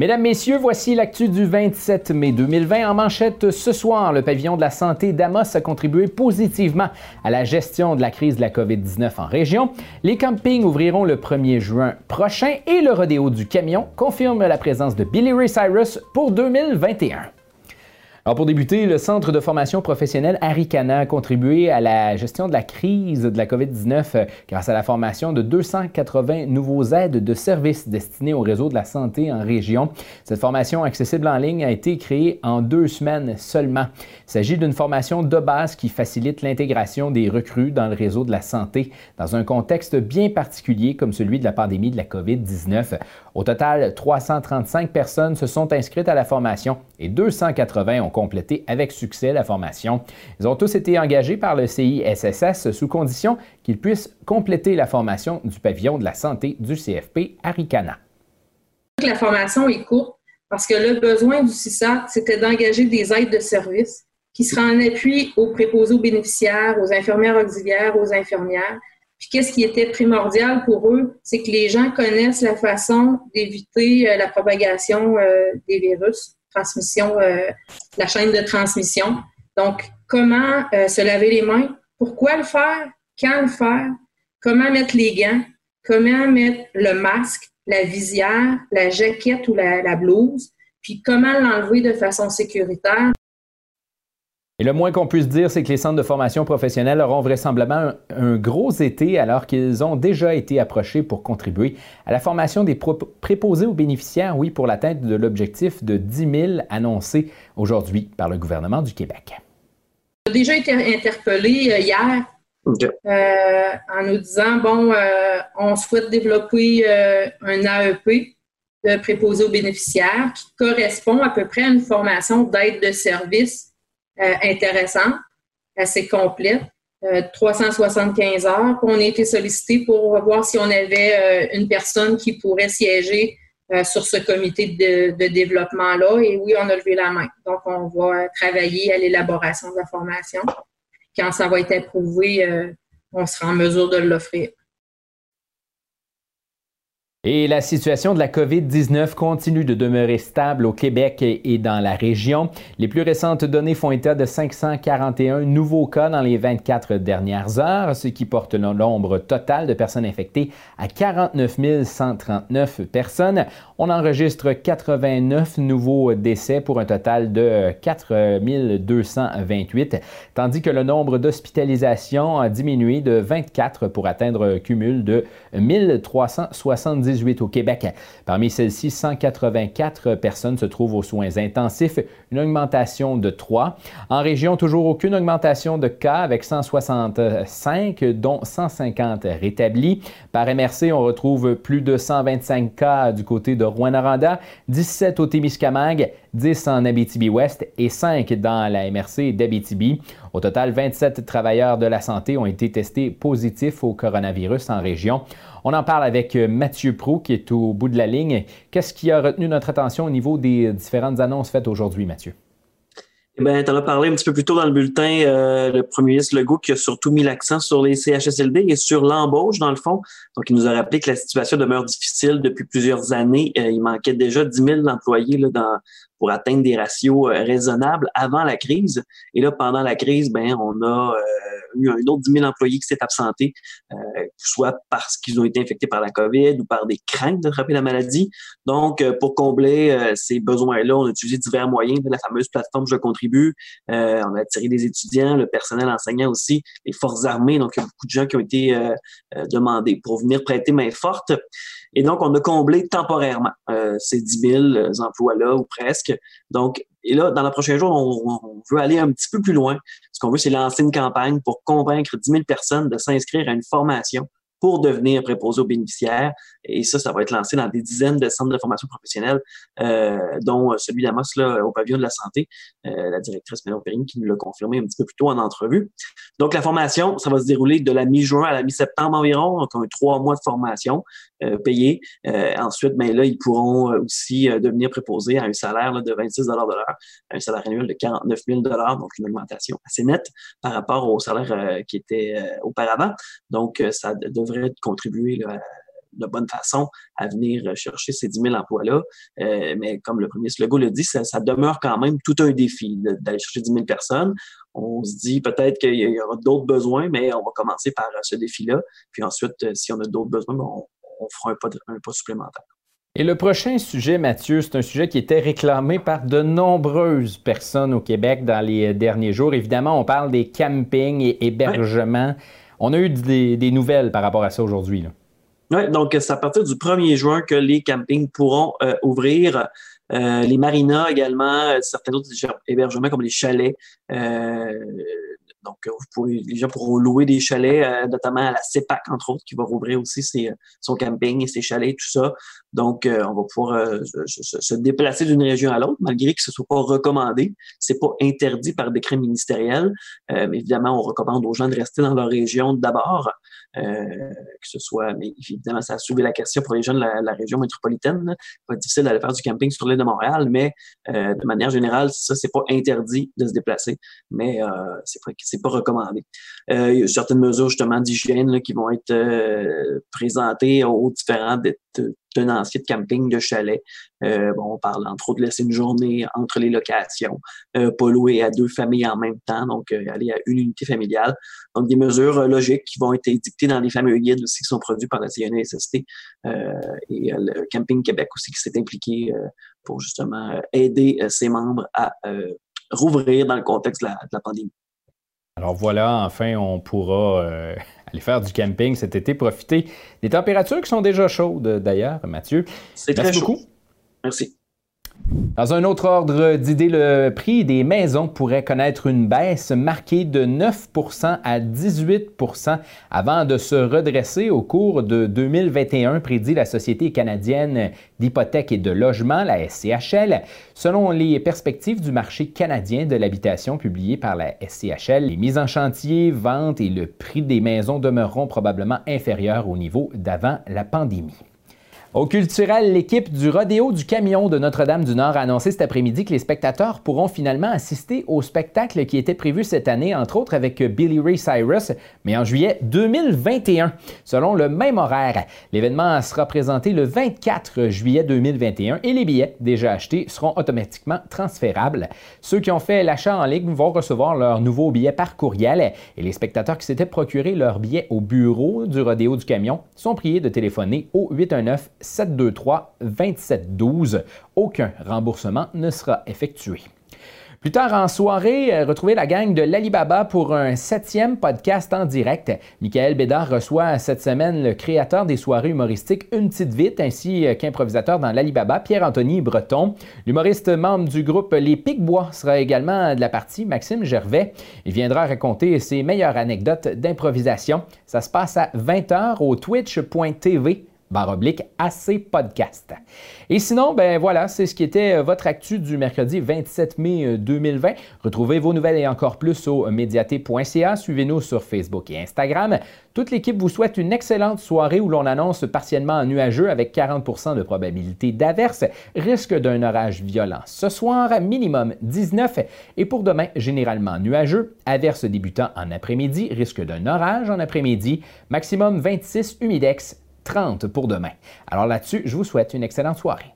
Mesdames, Messieurs, voici l'actu du 27 mai 2020. En manchette ce soir, le pavillon de la santé d'Amos a contribué positivement à la gestion de la crise de la COVID-19 en région. Les campings ouvriront le 1er juin prochain et le rodéo du camion confirme la présence de Billy Ray Cyrus pour 2021. Pour débuter, le Centre de formation professionnelle Aricana a contribué à la gestion de la crise de la COVID-19 euh, grâce à la formation de 280 nouveaux aides de services destinés au réseau de la santé en région. Cette formation accessible en ligne a été créée en deux semaines seulement. Il s'agit d'une formation de base qui facilite l'intégration des recrues dans le réseau de la santé dans un contexte bien particulier comme celui de la pandémie de la COVID-19. Au total, 335 personnes se sont inscrites à la formation et 280 ont complété avec succès la formation. Ils ont tous été engagés par le CISSS sous condition qu'ils puissent compléter la formation du pavillon de la santé du CFP Aricana. La formation est courte parce que le besoin du CISAT, c'était d'engager des aides de service qui seraient en appui aux préposés aux bénéficiaires, aux infirmières auxiliaires, aux infirmières, puis qu'est-ce qui était primordial pour eux, c'est que les gens connaissent la façon d'éviter euh, la propagation euh, des virus, transmission, euh, la chaîne de transmission. Donc, comment se laver les mains, pourquoi le faire, quand le faire, comment mettre les gants, comment mettre le masque, la visière, la jaquette ou la blouse, puis comment l'enlever de façon sécuritaire? Et le moins qu'on puisse dire, c'est que les centres de formation professionnelle auront vraisemblablement un, gros été alors qu'ils ont déjà été approchés pour contribuer à la formation des préposés aux bénéficiaires, oui, pour l'atteinte de l'objectif de 10 000 annoncé aujourd'hui par le gouvernement du Québec. On a déjà été interpellé euh, hier euh, en nous disant, bon, euh, on souhaite développer un AEP de préposé aux bénéficiaires qui correspond à peu près à une formation d'aide de service intéressant, assez complète. 375 euh, heures. On a été sollicité pour voir si on avait euh, une personne qui pourrait siéger sur ce comité de, développement-là. Et oui, on a levé la main. Donc, on va travailler à l'élaboration de la formation. Quand ça va être approuvé, on sera en mesure de l'offrir. Et la situation de la COVID-19 continue de demeurer stable au Québec et dans la région. Les plus récentes données font état de 541 nouveaux cas dans les 24 dernières heures, ce qui porte le nombre total de personnes infectées à 49 139 personnes. On enregistre 89 nouveaux décès pour un total de 4 228, tandis que le nombre d'hospitalisations a diminué de 24 pour atteindre un cumul de 1370 au Québec. Parmi celles-ci, 184 personnes se trouvent aux soins intensifs, une augmentation de 3. En région, toujours aucune augmentation de cas avec 165, dont 150 rétablis. Par MRC, on retrouve plus de 125 cas du côté de Rouen-Noranda, 17 au Témiscamingue, 10 en Abitibi-Ouest et 5 dans la MRC d'Abitibi. Au total, 27 travailleurs de la santé ont été testés positifs au coronavirus en région. On en parle avec Mathieu Prou qui est au bout de la ligne. Qu'est-ce qui a retenu notre attention au niveau des différentes annonces faites aujourd'hui, Mathieu? Eh bien, tu en as parlé un petit peu plus tôt dans le bulletin, euh, le premier ministre Legault qui a surtout mis l'accent sur les CHSLD et sur l'embauche, dans le fond. Donc, il nous a rappelé que la situation demeure difficile depuis plusieurs années. Euh, il manquait déjà 10 000 employés là, dans, pour atteindre des ratios euh, raisonnables avant la crise. Et là, pendant la crise, ben, on a euh, eu un autre 10 000 employés qui s'est absenté, euh, soit parce qu'ils ont été infectés par la COVID ou par des craintes d'attraper la maladie. Donc, pour combler ces besoins-là, on a utilisé divers moyens, la fameuse plateforme Je contribue. on a attiré des étudiants, le personnel enseignant aussi, les forces armées. Donc, il y a beaucoup de gens qui ont été demandés pour venir prêter main forte. Et donc, on a comblé temporairement euh, ces 10 000 euh, emplois-là, ou presque. Donc, et là, dans le prochain jour, on, veut aller un petit peu plus loin. Ce qu'on veut, c'est lancer une campagne pour convaincre 10 000 personnes de s'inscrire à une formation pour devenir préposé aux bénéficiaires. Et ça, ça va être lancé dans des dizaines de centres de formation professionnelle, euh, dont celui d'Amos là, au pavillon de la santé, euh, la directrice Ménon Perrine qui nous l'a confirmé un petit peu plus tôt en entrevue. Donc, la formation, ça va se dérouler de la mi-juin à la mi-septembre environ, donc on a trois mois de formation euh, payée. Euh, ensuite, ben là, ils pourront aussi devenir préposés à un salaire là, de 26 de l'heure, un salaire annuel de 49 000 donc une augmentation assez nette par rapport au salaire qui était auparavant. Donc, ça devrait contribuer de bonne façon à venir chercher ces 10 000 emplois-là. mais comme le premier Legault le dit, ça, ça, demeure quand même tout un défi d'aller chercher 10 000 personnes. On se dit peut-être qu'il y aura d'autres besoins, mais on va commencer par ce défi-là. Puis ensuite, si on a d'autres besoins, ben, on, on fera un pas, un pas supplémentaire. Et le prochain sujet, Mathieu, c'est un sujet qui était réclamé par de nombreuses personnes au Québec dans les derniers jours. Évidemment, on parle des campings et hébergements. On a eu des, nouvelles par rapport à ça aujourd'hui. Oui, donc c'est à partir du 1er juin que les campings pourront euh, ouvrir. Euh, les marinas également, euh, certains autres hébergements comme les chalets. Donc, les gens pourront louer des chalets, notamment à la CEPAC, entre autres, qui va rouvrir aussi son camping et ses chalets, tout ça. Donc, euh, on va pouvoir se, déplacer d'une région à l'autre, malgré que ce ne soit pas recommandé. C'est pas interdit par décret ministériel. mais évidemment, on recommande aux gens de rester dans leur région d'abord. que ce soit, mais évidemment, ça a soulevé la question pour les gens de la, région métropolitaine. C'est pas difficile d'aller faire du camping sur l'île de Montréal, mais de manière générale, ça, c'est pas interdit de se déplacer. Mais que c'est pas recommandé. Euh, il y a certaines mesures justement d'hygiène qui vont être euh, présentées aux différents tenanciers de camping, de chalet. Euh, bon, on parle entre autres de laisser une journée entre les locations, pas louer à deux familles en même temps, donc aller à une unité familiale. Donc des mesures logiques qui vont être dictées dans les fameux guides aussi qui sont produits par la CNSST et le Camping Québec aussi qui s'est impliqué pour justement aider ses membres à rouvrir dans le contexte de la pandémie. Alors voilà, enfin, on pourra euh, aller faire du camping cet été, profiter des températures qui sont déjà chaudes d'ailleurs, Mathieu. C'est très beaucoup. Merci. Dans un autre ordre d'idée, le prix des maisons pourrait connaître une baisse marquée de 9% à 18% avant de se redresser au cours de 2021, prédit la Société canadienne d'hypothèques et de logement, la SCHL. Selon les perspectives du marché canadien de l'habitation publiées par la SCHL, les mises en chantier, ventes et le prix des maisons demeureront probablement inférieurs au niveau d'avant la pandémie. Au culturel, l'équipe du Rodéo du Camion de Notre-Dame-du-Nord a annoncé cet après-midi que les spectateurs pourront finalement assister au spectacle qui était prévu cette année, entre autres avec Billy Ray Cyrus, mais en juillet 2021, selon le même horaire. L'événement sera présenté le 24 juillet 2021 et les billets déjà achetés seront automatiquement transférables. Ceux qui ont fait l'achat en ligne vont recevoir leur nouveau billet par courriel et les spectateurs qui s'étaient procuré leur billet au bureau du Rodéo du Camion sont priés de téléphoner au 819 723 2712. Aucun remboursement ne sera effectué. Plus tard en soirée, euh, retrouvez la gang de l'Alibaba pour un septième podcast en direct. Michael Bédard reçoit cette semaine le créateur des soirées humoristiques Une Petite Vite ainsi euh, qu'improvisateur dans l'Alibaba, Pierre-Anthony Breton. L'humoriste membre du groupe Les Picbois sera également de la partie, Maxime Gervais. Il viendra raconter ses meilleures anecdotes d'improvisation. Ça se passe à 20h au twitch.tv barre oblique AC Podcast. Et sinon, ben voilà, c'est ce qui était euh, votre actu du mercredi 27 mai 2020. Euh, Retrouvez vos nouvelles et encore plus au médiaté.ca. Suivez-nous sur Facebook et Instagram. Toute l'équipe vous souhaite une excellente soirée où l'on annonce partiellement nuageux avec 40% de probabilité d'averse, risque d'un orage violent. Ce soir, minimum 19 et pour demain, généralement nuageux, averse débutant en après-midi, risque d'un orage en après-midi, maximum 26 humidex 30 pour demain. Alors là-dessus, je vous souhaite une excellente soirée.